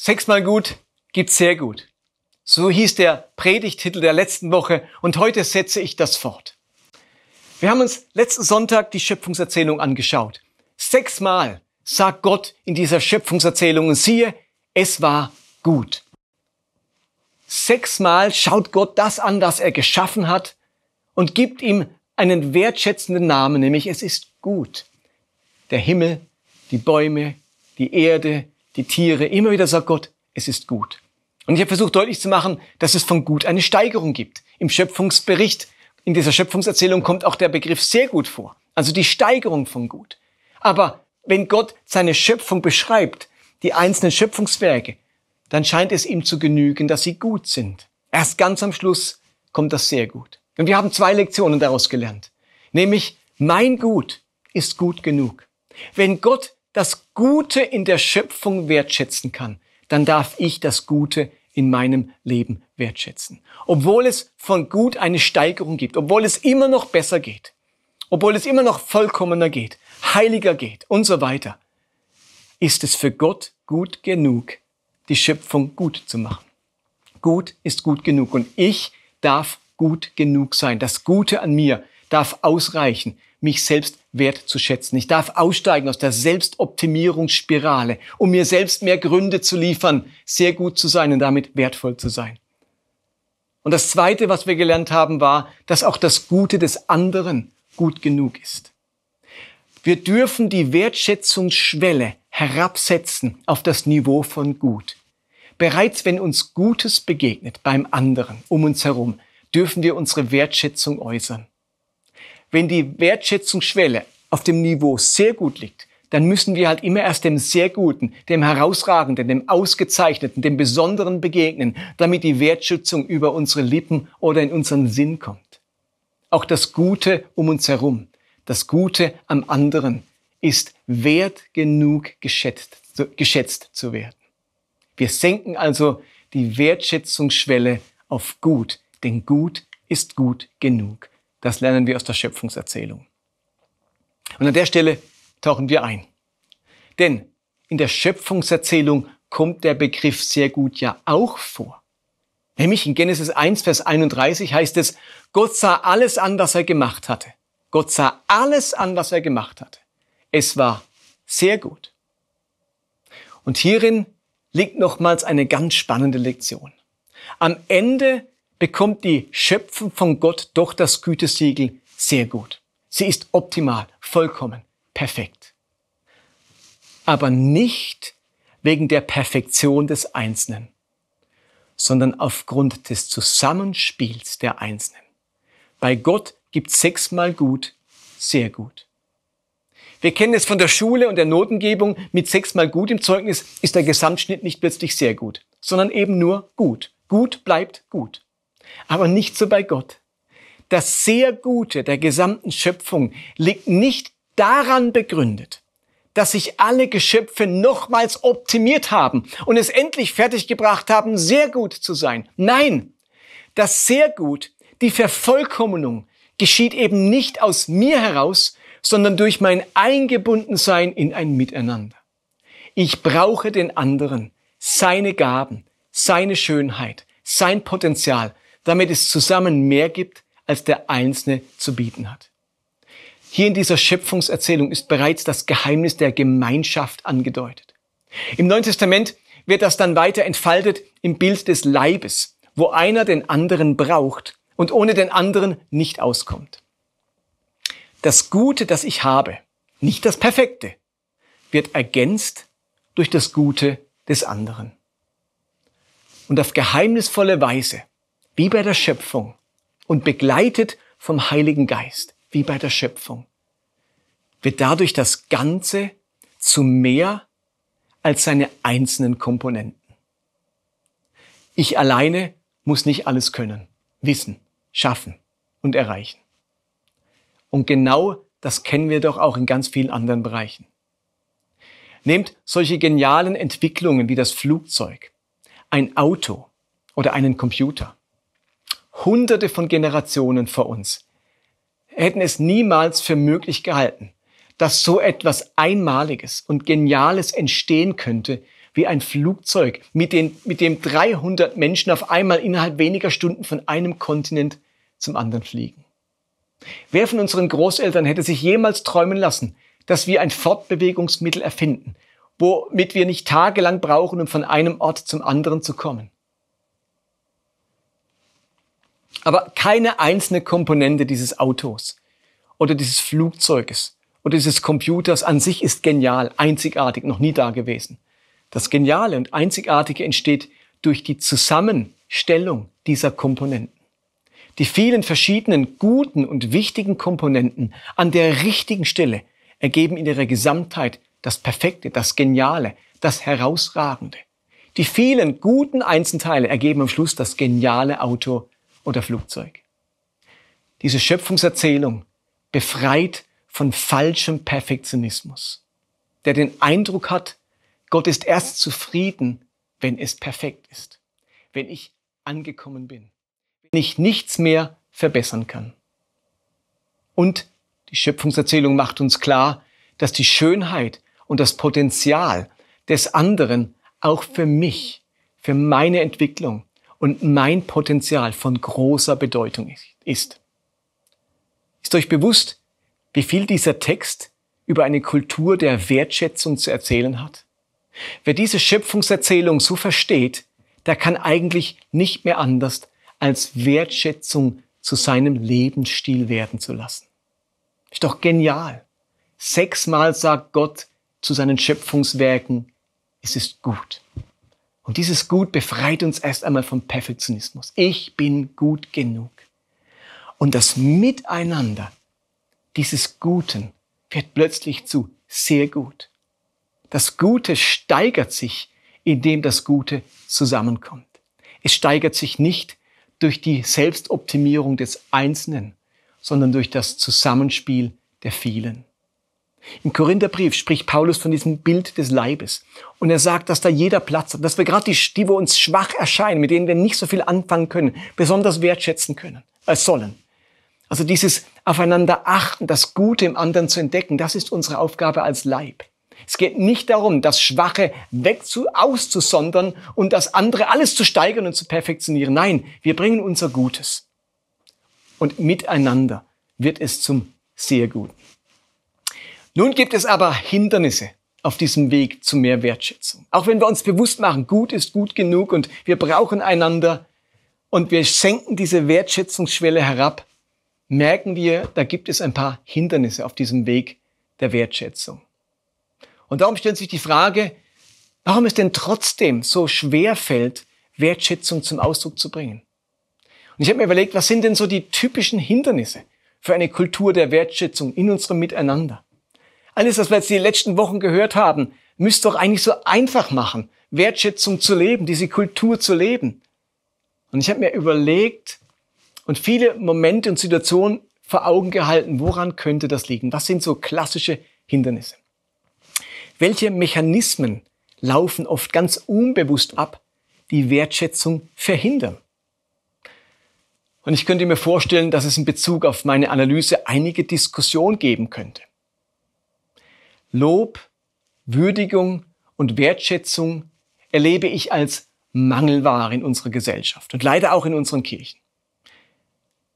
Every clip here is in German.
Sechsmal gut gibt sehr gut. So hieß der Predigtitel der letzten Woche und heute setze ich das fort. Wir haben uns letzten Sonntag die Schöpfungserzählung angeschaut. Sechsmal sagt Gott in dieser Schöpfungserzählung und siehe, es war gut. Sechsmal schaut Gott das an, das er geschaffen hat und gibt ihm einen wertschätzenden Namen, nämlich es ist gut. Der Himmel, die Bäume, die Erde, die Tiere, immer wieder sagt Gott, es ist gut. Und ich habe versucht deutlich zu machen, dass es von gut eine Steigerung gibt. Im Schöpfungsbericht, in dieser Schöpfungserzählung kommt auch der Begriff sehr gut vor. Also die Steigerung von gut. Aber wenn Gott seine Schöpfung beschreibt, die einzelnen Schöpfungswerke, dann scheint es ihm zu genügen, dass sie gut sind. Erst ganz am Schluss kommt das sehr gut. Und wir haben zwei Lektionen daraus gelernt. Nämlich, mein Gut ist gut genug. Wenn Gott das Gute in der Schöpfung wertschätzen kann, dann darf ich das Gute in meinem Leben wertschätzen. Obwohl es von gut eine Steigerung gibt, obwohl es immer noch besser geht, obwohl es immer noch vollkommener geht, heiliger geht und so weiter, ist es für Gott gut genug, die Schöpfung gut zu machen. Gut ist gut genug und ich darf gut genug sein. Das Gute an mir darf ausreichen, mich selbst wertzuschätzen. Ich darf aussteigen aus der Selbstoptimierungsspirale, um mir selbst mehr Gründe zu liefern, sehr gut zu sein und damit wertvoll zu sein. Und das Zweite, was wir gelernt haben, war, dass auch das Gute des anderen gut genug ist. Wir dürfen die Wertschätzungsschwelle herabsetzen auf das Niveau von Gut. Bereits wenn uns Gutes begegnet beim anderen um uns herum, dürfen wir unsere Wertschätzung äußern. Wenn die Wertschätzungsschwelle auf dem Niveau sehr gut liegt, dann müssen wir halt immer erst dem sehr Guten, dem Herausragenden, dem Ausgezeichneten, dem Besonderen begegnen, damit die Wertschätzung über unsere Lippen oder in unseren Sinn kommt. Auch das Gute um uns herum, das Gute am anderen ist wert genug geschätzt, geschätzt zu werden. Wir senken also die Wertschätzungsschwelle auf Gut, denn Gut ist gut genug. Das lernen wir aus der Schöpfungserzählung. Und an der Stelle tauchen wir ein. Denn in der Schöpfungserzählung kommt der Begriff sehr gut ja auch vor. Nämlich in Genesis 1, Vers 31 heißt es, Gott sah alles an, was er gemacht hatte. Gott sah alles an, was er gemacht hatte. Es war sehr gut. Und hierin liegt nochmals eine ganz spannende Lektion. Am Ende bekommt die Schöpfung von Gott doch das Gütesiegel sehr gut. Sie ist optimal, vollkommen, perfekt. Aber nicht wegen der Perfektion des Einzelnen, sondern aufgrund des Zusammenspiels der Einzelnen. Bei Gott gibt sechsmal gut, sehr gut. Wir kennen es von der Schule und der Notengebung. Mit sechsmal gut im Zeugnis ist der Gesamtschnitt nicht plötzlich sehr gut, sondern eben nur gut. Gut bleibt gut. Aber nicht so bei Gott. Das sehr Gute der gesamten Schöpfung liegt nicht daran begründet, dass sich alle Geschöpfe nochmals optimiert haben und es endlich fertiggebracht haben, sehr gut zu sein. Nein, das sehr gut, die Vervollkommnung geschieht eben nicht aus mir heraus, sondern durch mein Eingebundensein in ein Miteinander. Ich brauche den anderen, seine Gaben, seine Schönheit, sein Potenzial, damit es zusammen mehr gibt, als der Einzelne zu bieten hat. Hier in dieser Schöpfungserzählung ist bereits das Geheimnis der Gemeinschaft angedeutet. Im Neuen Testament wird das dann weiter entfaltet im Bild des Leibes, wo einer den anderen braucht und ohne den anderen nicht auskommt. Das Gute, das ich habe, nicht das Perfekte, wird ergänzt durch das Gute des anderen. Und auf geheimnisvolle Weise wie bei der Schöpfung und begleitet vom Heiligen Geist, wie bei der Schöpfung, wird dadurch das Ganze zu mehr als seine einzelnen Komponenten. Ich alleine muss nicht alles können, wissen, schaffen und erreichen. Und genau das kennen wir doch auch in ganz vielen anderen Bereichen. Nehmt solche genialen Entwicklungen wie das Flugzeug, ein Auto oder einen Computer hunderte von Generationen vor uns hätten es niemals für möglich gehalten, dass so etwas Einmaliges und Geniales entstehen könnte, wie ein Flugzeug, mit, den, mit dem 300 Menschen auf einmal innerhalb weniger Stunden von einem Kontinent zum anderen fliegen. Wer von unseren Großeltern hätte sich jemals träumen lassen, dass wir ein Fortbewegungsmittel erfinden, womit wir nicht tagelang brauchen, um von einem Ort zum anderen zu kommen? Aber keine einzelne Komponente dieses Autos oder dieses Flugzeuges oder dieses Computers an sich ist genial, einzigartig, noch nie da gewesen. Das Geniale und Einzigartige entsteht durch die Zusammenstellung dieser Komponenten. Die vielen verschiedenen guten und wichtigen Komponenten an der richtigen Stelle ergeben in ihrer Gesamtheit das Perfekte, das Geniale, das Herausragende. Die vielen guten Einzelteile ergeben am Schluss das geniale Auto oder Flugzeug. Diese Schöpfungserzählung befreit von falschem Perfektionismus, der den Eindruck hat, Gott ist erst zufrieden, wenn es perfekt ist, wenn ich angekommen bin, wenn ich nichts mehr verbessern kann. Und die Schöpfungserzählung macht uns klar, dass die Schönheit und das Potenzial des anderen auch für mich, für meine Entwicklung und mein Potenzial von großer Bedeutung ist. Ist euch bewusst, wie viel dieser Text über eine Kultur der Wertschätzung zu erzählen hat? Wer diese Schöpfungserzählung so versteht, der kann eigentlich nicht mehr anders, als Wertschätzung zu seinem Lebensstil werden zu lassen. Ist doch genial. Sechsmal sagt Gott zu seinen Schöpfungswerken, es ist gut. Und dieses Gut befreit uns erst einmal vom Perfektionismus. Ich bin gut genug. Und das Miteinander dieses Guten wird plötzlich zu sehr gut. Das Gute steigert sich, indem das Gute zusammenkommt. Es steigert sich nicht durch die Selbstoptimierung des Einzelnen, sondern durch das Zusammenspiel der vielen. Im Korintherbrief spricht Paulus von diesem Bild des Leibes. Und er sagt, dass da jeder Platz hat, dass wir gerade die, die, wo uns schwach erscheinen, mit denen wir nicht so viel anfangen können, besonders wertschätzen können, äh, sollen. Also dieses Aufeinander achten, das Gute im anderen zu entdecken, das ist unsere Aufgabe als Leib. Es geht nicht darum, das Schwache wegzu auszusondern und das andere alles zu steigern und zu perfektionieren. Nein, wir bringen unser Gutes. Und miteinander wird es zum sehr Guten. Nun gibt es aber Hindernisse auf diesem Weg zu mehr Wertschätzung. Auch wenn wir uns bewusst machen, gut ist gut genug und wir brauchen einander und wir senken diese Wertschätzungsschwelle herab, merken wir, da gibt es ein paar Hindernisse auf diesem Weg der Wertschätzung. Und darum stellt sich die Frage, warum es denn trotzdem so schwer fällt, Wertschätzung zum Ausdruck zu bringen. Und ich habe mir überlegt, was sind denn so die typischen Hindernisse für eine Kultur der Wertschätzung in unserem Miteinander? Alles, was wir jetzt die letzten Wochen gehört haben, müsste doch eigentlich so einfach machen, Wertschätzung zu leben, diese Kultur zu leben. Und ich habe mir überlegt und viele Momente und Situationen vor Augen gehalten, woran könnte das liegen? Was sind so klassische Hindernisse? Welche Mechanismen laufen oft ganz unbewusst ab, die Wertschätzung verhindern? Und ich könnte mir vorstellen, dass es in Bezug auf meine Analyse einige Diskussion geben könnte. Lob, Würdigung und Wertschätzung erlebe ich als Mangelware in unserer Gesellschaft und leider auch in unseren Kirchen.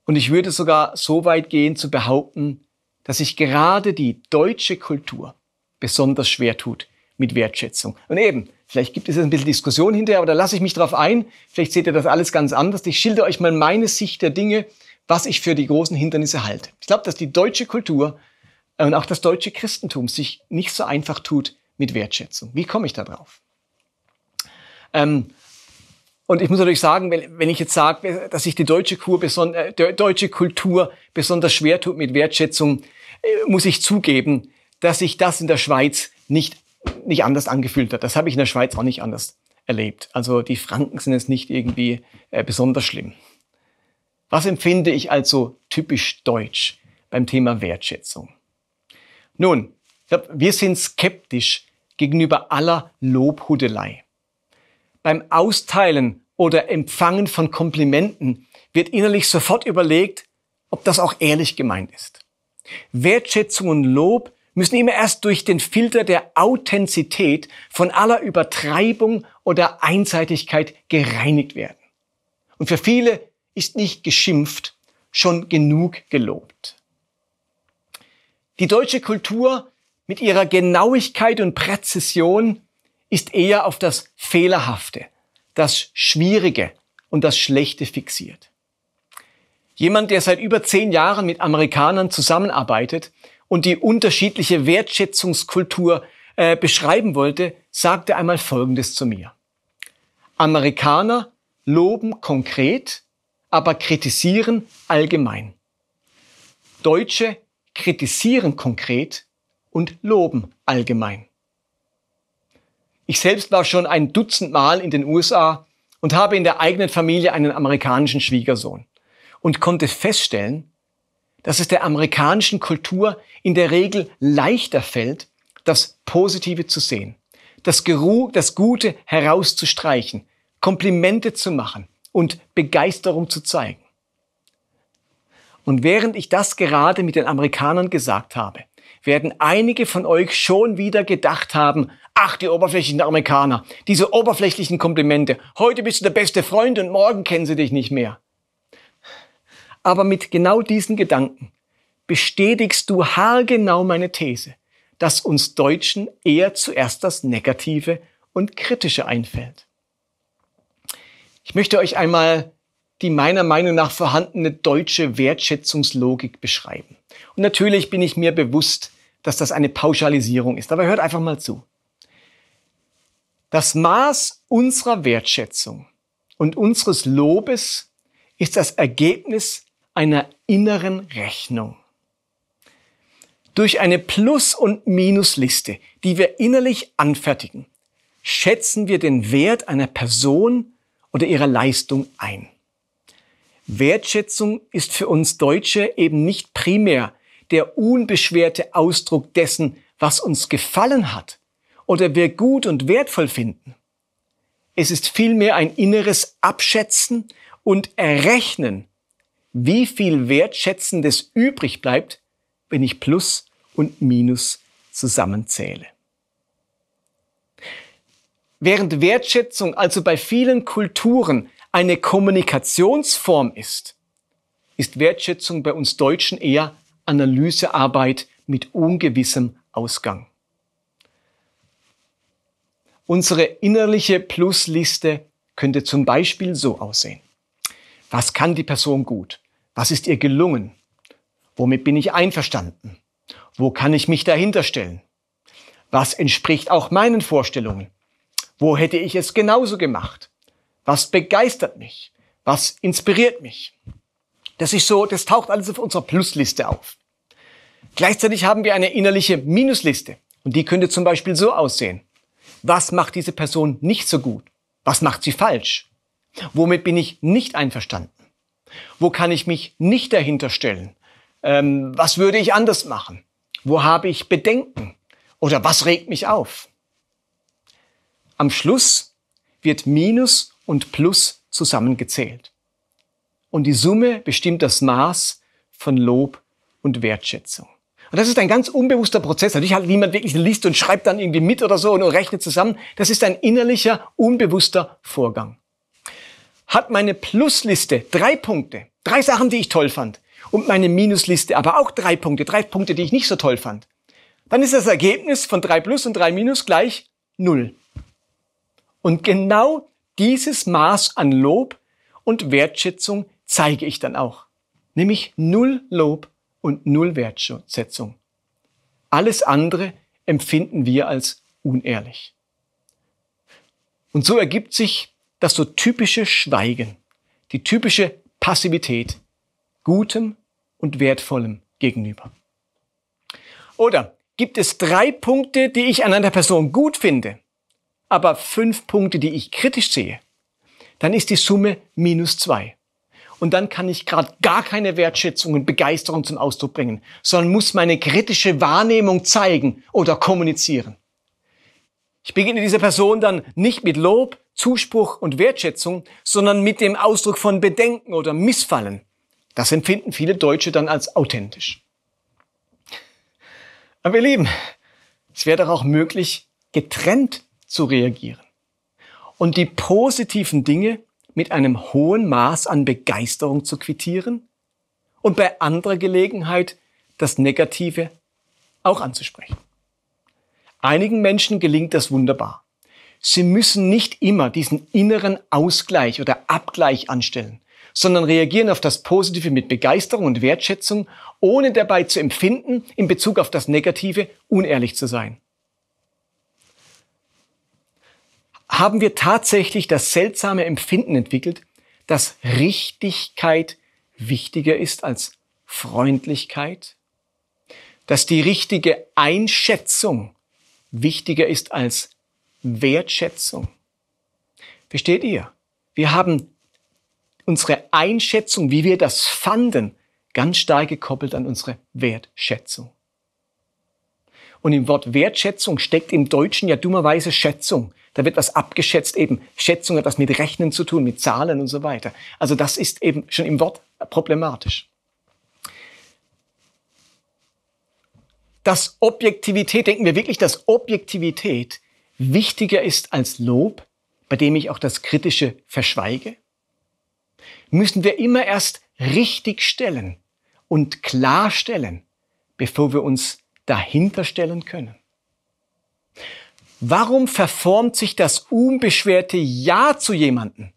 Und ich würde sogar so weit gehen zu behaupten, dass sich gerade die deutsche Kultur besonders schwer tut mit Wertschätzung. Und eben, vielleicht gibt es ein bisschen Diskussion hinterher, aber da lasse ich mich drauf ein. Vielleicht seht ihr das alles ganz anders. Ich schilder euch mal meine Sicht der Dinge, was ich für die großen Hindernisse halte. Ich glaube, dass die deutsche Kultur und auch das deutsche Christentum sich nicht so einfach tut mit Wertschätzung. Wie komme ich da drauf? Ähm, und ich muss natürlich sagen, wenn, wenn ich jetzt sage, dass sich die deutsche, äh, deutsche Kultur besonders schwer tut mit Wertschätzung, äh, muss ich zugeben, dass sich das in der Schweiz nicht, nicht anders angefühlt hat. Das habe ich in der Schweiz auch nicht anders erlebt. Also die Franken sind jetzt nicht irgendwie äh, besonders schlimm. Was empfinde ich also typisch deutsch beim Thema Wertschätzung? Nun, wir sind skeptisch gegenüber aller Lobhudelei. Beim Austeilen oder Empfangen von Komplimenten wird innerlich sofort überlegt, ob das auch ehrlich gemeint ist. Wertschätzung und Lob müssen immer erst durch den Filter der Authentizität von aller Übertreibung oder Einseitigkeit gereinigt werden. Und für viele ist nicht geschimpft, schon genug gelobt. Die deutsche Kultur mit ihrer Genauigkeit und Präzision ist eher auf das Fehlerhafte, das Schwierige und das Schlechte fixiert. Jemand, der seit über zehn Jahren mit Amerikanern zusammenarbeitet und die unterschiedliche Wertschätzungskultur äh, beschreiben wollte, sagte einmal Folgendes zu mir. Amerikaner loben konkret, aber kritisieren allgemein. Deutsche kritisieren konkret und loben allgemein. Ich selbst war schon ein Dutzend Mal in den USA und habe in der eigenen Familie einen amerikanischen Schwiegersohn und konnte feststellen, dass es der amerikanischen Kultur in der Regel leichter fällt, das Positive zu sehen, das, Geruch, das Gute herauszustreichen, Komplimente zu machen und Begeisterung zu zeigen. Und während ich das gerade mit den Amerikanern gesagt habe, werden einige von euch schon wieder gedacht haben, ach, die oberflächlichen Amerikaner, diese oberflächlichen Komplimente, heute bist du der beste Freund und morgen kennen sie dich nicht mehr. Aber mit genau diesen Gedanken bestätigst du haargenau meine These, dass uns Deutschen eher zuerst das Negative und Kritische einfällt. Ich möchte euch einmal die meiner Meinung nach vorhandene deutsche Wertschätzungslogik beschreiben. Und natürlich bin ich mir bewusst, dass das eine Pauschalisierung ist, aber hört einfach mal zu. Das Maß unserer Wertschätzung und unseres Lobes ist das Ergebnis einer inneren Rechnung. Durch eine Plus- und Minusliste, die wir innerlich anfertigen, schätzen wir den Wert einer Person oder ihrer Leistung ein. Wertschätzung ist für uns Deutsche eben nicht primär der unbeschwerte Ausdruck dessen, was uns gefallen hat oder wir gut und wertvoll finden. Es ist vielmehr ein inneres Abschätzen und Errechnen, wie viel Wertschätzendes übrig bleibt, wenn ich Plus und Minus zusammenzähle. Während Wertschätzung also bei vielen Kulturen eine Kommunikationsform ist, ist Wertschätzung bei uns Deutschen eher Analysearbeit mit ungewissem Ausgang. Unsere innerliche Plusliste könnte zum Beispiel so aussehen. Was kann die Person gut? Was ist ihr gelungen? Womit bin ich einverstanden? Wo kann ich mich dahinter stellen? Was entspricht auch meinen Vorstellungen? Wo hätte ich es genauso gemacht? Was begeistert mich? Was inspiriert mich? Das ist so, das taucht alles auf unserer Plusliste auf. Gleichzeitig haben wir eine innerliche Minusliste. Und die könnte zum Beispiel so aussehen. Was macht diese Person nicht so gut? Was macht sie falsch? Womit bin ich nicht einverstanden? Wo kann ich mich nicht dahinter stellen? Ähm, was würde ich anders machen? Wo habe ich Bedenken? Oder was regt mich auf? Am Schluss wird Minus und Plus zusammengezählt. Und die Summe bestimmt das Maß von Lob und Wertschätzung. Und das ist ein ganz unbewusster Prozess. Natürlich hat niemand wirklich eine Liste und schreibt dann irgendwie mit oder so und rechnet zusammen. Das ist ein innerlicher, unbewusster Vorgang. Hat meine Plusliste drei Punkte, drei Sachen, die ich toll fand, und meine Minusliste aber auch drei Punkte, drei Punkte, die ich nicht so toll fand, dann ist das Ergebnis von drei Plus und drei Minus gleich null. Und genau dieses Maß an Lob und Wertschätzung zeige ich dann auch. Nämlich null Lob und null Wertschätzung. Alles andere empfinden wir als unehrlich. Und so ergibt sich das so typische Schweigen, die typische Passivität Gutem und Wertvollem gegenüber. Oder gibt es drei Punkte, die ich an einer Person gut finde, aber fünf Punkte, die ich kritisch sehe, dann ist die Summe minus zwei und dann kann ich gerade gar keine Wertschätzung und Begeisterung zum Ausdruck bringen, sondern muss meine kritische Wahrnehmung zeigen oder kommunizieren. Ich begegne dieser Person dann nicht mit Lob, Zuspruch und Wertschätzung, sondern mit dem Ausdruck von Bedenken oder Missfallen. Das empfinden viele Deutsche dann als authentisch. Aber ihr Lieben, es wäre doch auch möglich, getrennt zu reagieren und die positiven Dinge mit einem hohen Maß an Begeisterung zu quittieren und bei anderer Gelegenheit das Negative auch anzusprechen. Einigen Menschen gelingt das wunderbar. Sie müssen nicht immer diesen inneren Ausgleich oder Abgleich anstellen, sondern reagieren auf das Positive mit Begeisterung und Wertschätzung, ohne dabei zu empfinden, in Bezug auf das Negative unehrlich zu sein. Haben wir tatsächlich das seltsame Empfinden entwickelt, dass Richtigkeit wichtiger ist als Freundlichkeit? Dass die richtige Einschätzung wichtiger ist als Wertschätzung? Versteht ihr? Wir haben unsere Einschätzung, wie wir das fanden, ganz stark gekoppelt an unsere Wertschätzung. Und im Wort Wertschätzung steckt im Deutschen ja dummerweise Schätzung. Da wird was abgeschätzt eben. Schätzung hat was mit Rechnen zu tun, mit Zahlen und so weiter. Also das ist eben schon im Wort problematisch. Dass Objektivität, denken wir wirklich, dass Objektivität wichtiger ist als Lob, bei dem ich auch das Kritische verschweige? Müssen wir immer erst richtig stellen und klarstellen, bevor wir uns dahinter stellen können? Warum verformt sich das unbeschwerte Ja zu jemanden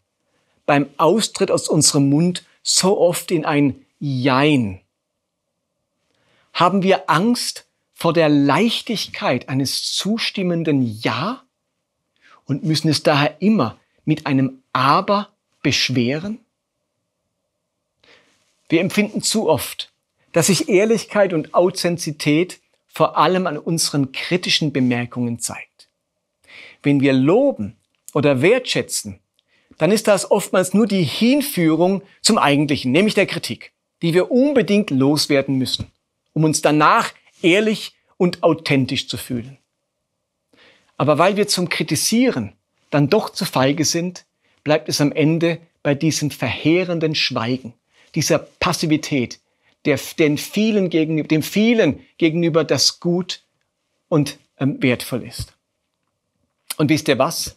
beim Austritt aus unserem Mund so oft in ein Jein? Haben wir Angst vor der Leichtigkeit eines zustimmenden Ja und müssen es daher immer mit einem Aber beschweren? Wir empfinden zu oft, dass sich Ehrlichkeit und Authentizität vor allem an unseren kritischen Bemerkungen zeigt. Wenn wir loben oder wertschätzen, dann ist das oftmals nur die Hinführung zum Eigentlichen, nämlich der Kritik, die wir unbedingt loswerden müssen, um uns danach ehrlich und authentisch zu fühlen. Aber weil wir zum Kritisieren dann doch zu feige sind, bleibt es am Ende bei diesem verheerenden Schweigen, dieser Passivität, der den vielen gegenüber, dem vielen gegenüber das gut und ähm, wertvoll ist. Und wisst ihr was?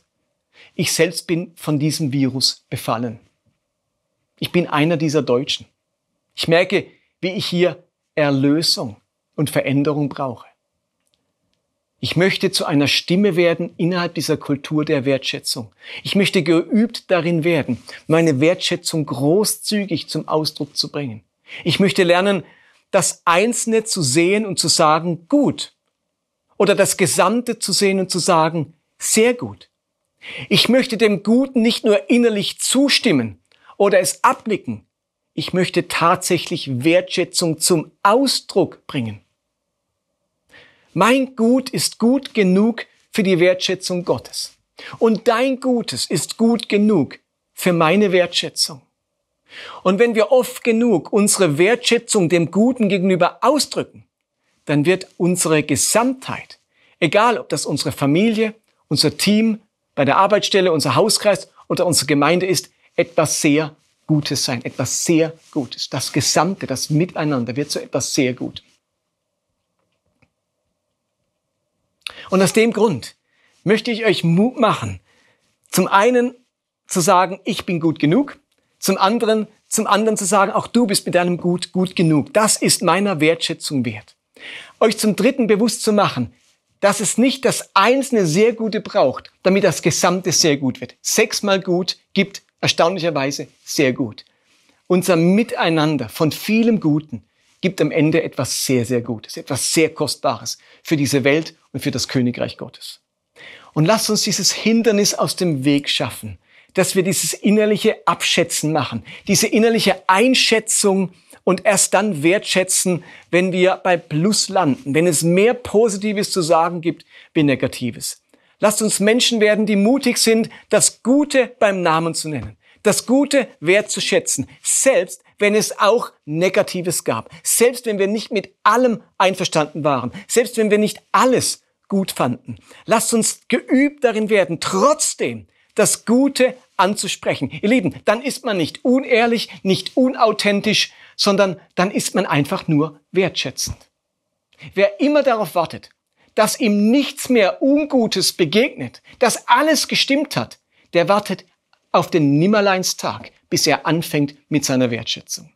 Ich selbst bin von diesem Virus befallen. Ich bin einer dieser Deutschen. Ich merke, wie ich hier Erlösung und Veränderung brauche. Ich möchte zu einer Stimme werden innerhalb dieser Kultur der Wertschätzung. Ich möchte geübt darin werden, meine Wertschätzung großzügig zum Ausdruck zu bringen. Ich möchte lernen, das Einzelne zu sehen und zu sagen, gut. Oder das Gesamte zu sehen und zu sagen, sehr gut. Ich möchte dem Guten nicht nur innerlich zustimmen oder es abnicken. Ich möchte tatsächlich Wertschätzung zum Ausdruck bringen. Mein Gut ist gut genug für die Wertschätzung Gottes. Und dein Gutes ist gut genug für meine Wertschätzung. Und wenn wir oft genug unsere Wertschätzung dem Guten gegenüber ausdrücken, dann wird unsere Gesamtheit, egal ob das unsere Familie, unser Team, bei der Arbeitsstelle, unser Hauskreis oder unsere Gemeinde ist, etwas sehr Gutes sein, etwas sehr Gutes. Das Gesamte, das Miteinander wird zu etwas sehr Gutem. Und aus dem Grund möchte ich euch Mut machen, zum einen zu sagen, ich bin gut genug, zum anderen, zum anderen zu sagen, auch du bist mit deinem Gut gut genug. Das ist meiner Wertschätzung wert. Euch zum dritten bewusst zu machen, dass es nicht das einzelne sehr Gute braucht, damit das Gesamte sehr gut wird. Sechsmal gut gibt erstaunlicherweise sehr gut. Unser Miteinander von vielem Guten gibt am Ende etwas sehr, sehr Gutes, etwas sehr Kostbares für diese Welt und für das Königreich Gottes. Und lasst uns dieses Hindernis aus dem Weg schaffen, dass wir dieses innerliche Abschätzen machen, diese innerliche Einschätzung und erst dann wertschätzen, wenn wir bei Plus landen, wenn es mehr Positives zu sagen gibt wie Negatives. Lasst uns Menschen werden, die mutig sind, das Gute beim Namen zu nennen, das Gute wertzuschätzen, selbst wenn es auch Negatives gab, selbst wenn wir nicht mit allem einverstanden waren, selbst wenn wir nicht alles gut fanden. Lasst uns geübt darin werden, trotzdem das Gute anzusprechen. Ihr Lieben, dann ist man nicht unehrlich, nicht unauthentisch, sondern dann ist man einfach nur wertschätzend. Wer immer darauf wartet, dass ihm nichts mehr Ungutes begegnet, dass alles gestimmt hat, der wartet auf den Nimmerleinstag, bis er anfängt mit seiner Wertschätzung.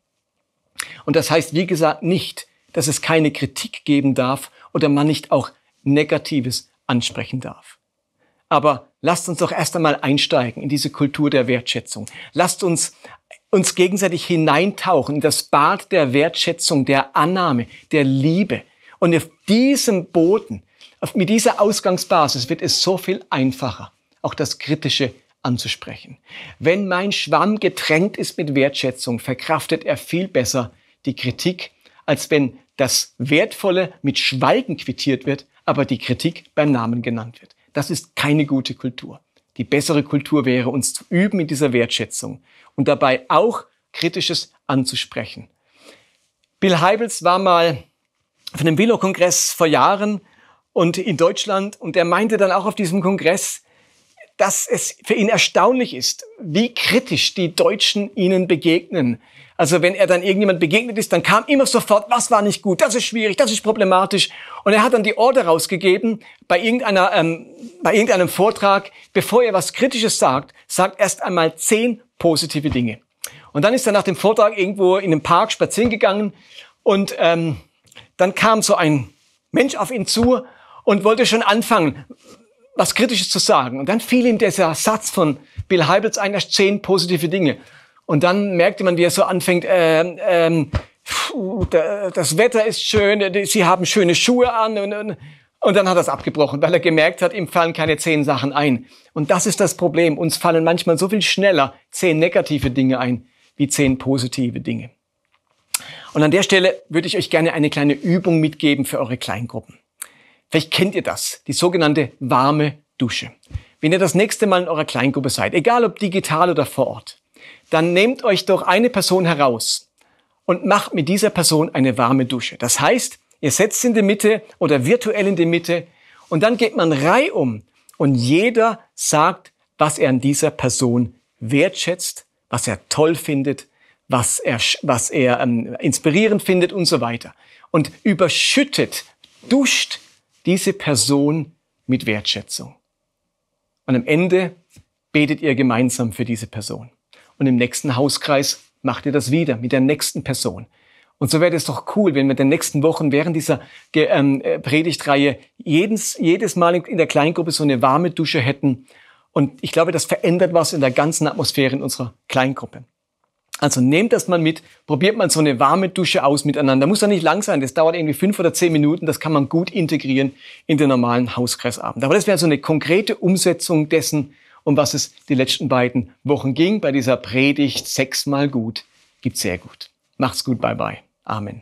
Und das heißt, wie gesagt, nicht, dass es keine Kritik geben darf oder man nicht auch Negatives ansprechen darf. Aber lasst uns doch erst einmal einsteigen in diese Kultur der Wertschätzung. Lasst uns uns gegenseitig hineintauchen in das Bad der Wertschätzung, der Annahme, der Liebe. Und auf diesem Boden, mit dieser Ausgangsbasis wird es so viel einfacher, auch das Kritische anzusprechen. Wenn mein Schwamm getränkt ist mit Wertschätzung, verkraftet er viel besser die Kritik, als wenn das Wertvolle mit Schweigen quittiert wird, aber die Kritik beim Namen genannt wird. Das ist keine gute Kultur. Die bessere Kultur wäre, uns zu üben in dieser Wertschätzung und dabei auch Kritisches anzusprechen. Bill Heibels war mal auf einem Willow-Kongress vor Jahren und in Deutschland und er meinte dann auch auf diesem Kongress, dass es für ihn erstaunlich ist, wie kritisch die Deutschen ihnen begegnen. Also wenn er dann irgendjemand begegnet ist, dann kam immer sofort, was war nicht gut, das ist schwierig, das ist problematisch. Und er hat dann die Order rausgegeben bei, irgendeiner, ähm, bei irgendeinem Vortrag, bevor er was Kritisches sagt, sagt erst einmal zehn positive Dinge. Und dann ist er nach dem Vortrag irgendwo in einem Park spazieren gegangen und ähm, dann kam so ein Mensch auf ihn zu und wollte schon anfangen was Kritisches zu sagen. Und dann fiel ihm dieser Satz von Bill Heibels ein, erst zehn positive Dinge. Und dann merkte man, wie er so anfängt, äh, ähm, das Wetter ist schön, sie haben schöne Schuhe an und, und, und dann hat er es abgebrochen, weil er gemerkt hat, ihm fallen keine zehn Sachen ein. Und das ist das Problem. Uns fallen manchmal so viel schneller zehn negative Dinge ein, wie zehn positive Dinge. Und an der Stelle würde ich euch gerne eine kleine Übung mitgeben für eure Kleingruppen. Vielleicht kennt ihr das, die sogenannte warme Dusche. Wenn ihr das nächste Mal in eurer Kleingruppe seid, egal ob digital oder vor Ort, dann nehmt euch doch eine Person heraus und macht mit dieser Person eine warme Dusche. Das heißt, ihr setzt in die Mitte oder virtuell in die Mitte und dann geht man reihum und jeder sagt, was er an dieser Person wertschätzt, was er toll findet, was er, was er ähm, inspirierend findet und so weiter. Und überschüttet, duscht diese Person mit Wertschätzung. Und am Ende betet ihr gemeinsam für diese Person. Und im nächsten Hauskreis macht ihr das wieder mit der nächsten Person. Und so wäre es doch cool, wenn wir in den nächsten Wochen während dieser ähm, äh, Predigtreihe jedes, jedes Mal in der Kleingruppe so eine warme Dusche hätten. Und ich glaube, das verändert was in der ganzen Atmosphäre in unserer Kleingruppe. Also nehmt das mal mit, probiert mal so eine warme Dusche aus miteinander. Muss ja nicht lang sein, das dauert irgendwie fünf oder zehn Minuten, das kann man gut integrieren in den normalen Hauskreisabend. Aber das wäre so eine konkrete Umsetzung dessen, um was es die letzten beiden Wochen ging. Bei dieser Predigt sechsmal gut, gibt sehr gut. Macht's gut, bye bye. Amen.